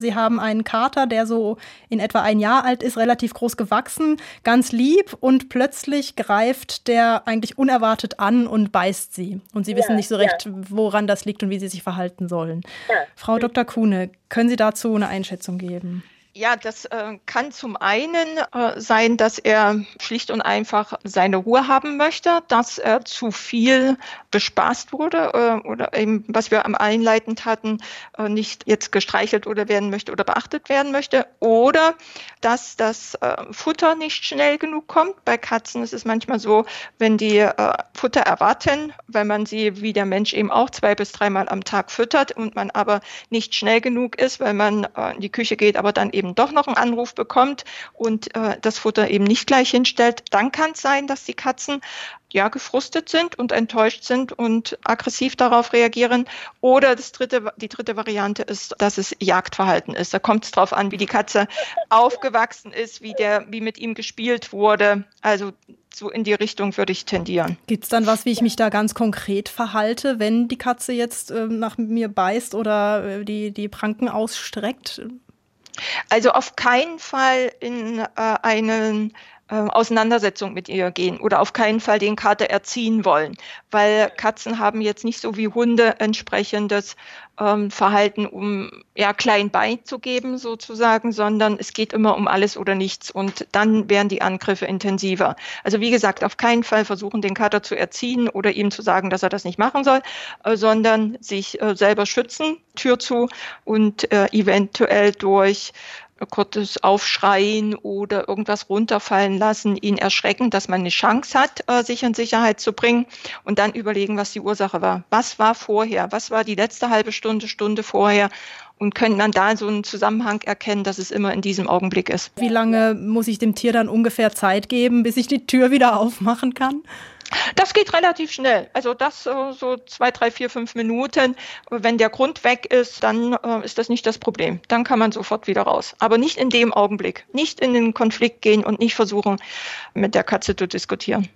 Sie haben einen Kater, der so in etwa ein Jahr alt ist, relativ groß gewachsen, ganz lieb und plötzlich greift der eigentlich unerwartet an und beißt sie. Und Sie ja, wissen nicht so recht, ja. woran das liegt und wie Sie sich verhalten sollen. Ja. Frau Dr. Kuhne, können Sie dazu eine Einschätzung geben? Ja, das äh, kann zum einen äh, sein, dass er schlicht und einfach seine Ruhe haben möchte, dass er zu viel bespaßt wurde äh, oder eben, was wir am einleitend hatten, äh, nicht jetzt gestreichelt oder werden möchte oder beachtet werden möchte. Oder dass das äh, Futter nicht schnell genug kommt. Bei Katzen ist es manchmal so, wenn die äh, Futter erwarten, weil man sie wie der Mensch eben auch zwei bis dreimal am Tag füttert und man aber nicht schnell genug ist, weil man in die Küche geht, aber dann eben eben doch noch einen Anruf bekommt und äh, das Futter eben nicht gleich hinstellt, dann kann es sein, dass die Katzen ja gefrustet sind und enttäuscht sind und aggressiv darauf reagieren. Oder das dritte, die dritte Variante ist, dass es Jagdverhalten ist. Da kommt es darauf an, wie die Katze aufgewachsen ist, wie der, wie mit ihm gespielt wurde. Also so in die Richtung würde ich tendieren. Gibt es dann was, wie ich mich da ganz konkret verhalte, wenn die Katze jetzt äh, nach mir beißt oder äh, die, die Pranken ausstreckt? Also auf keinen Fall in äh, einen äh, Auseinandersetzung mit ihr gehen oder auf keinen Fall den Kater erziehen wollen, weil Katzen haben jetzt nicht so wie Hunde entsprechendes ähm, Verhalten, um ja klein beizugeben sozusagen, sondern es geht immer um alles oder nichts und dann werden die Angriffe intensiver. Also wie gesagt, auf keinen Fall versuchen, den Kater zu erziehen oder ihm zu sagen, dass er das nicht machen soll, äh, sondern sich äh, selber schützen, Tür zu und äh, eventuell durch kurzes Aufschreien oder irgendwas runterfallen lassen, ihn erschrecken, dass man eine Chance hat, äh, sich in Sicherheit zu bringen und dann überlegen, was die Ursache war. Was war vorher? Was war die letzte halbe Stunde, Stunde vorher? Und können dann da so einen Zusammenhang erkennen, dass es immer in diesem Augenblick ist. Wie lange muss ich dem Tier dann ungefähr Zeit geben, bis ich die Tür wieder aufmachen kann? Das geht relativ schnell. Also das äh, so zwei, drei, vier, fünf Minuten. Wenn der Grund weg ist, dann äh, ist das nicht das Problem. Dann kann man sofort wieder raus. Aber nicht in dem Augenblick. Nicht in den Konflikt gehen und nicht versuchen, mit der Katze zu diskutieren.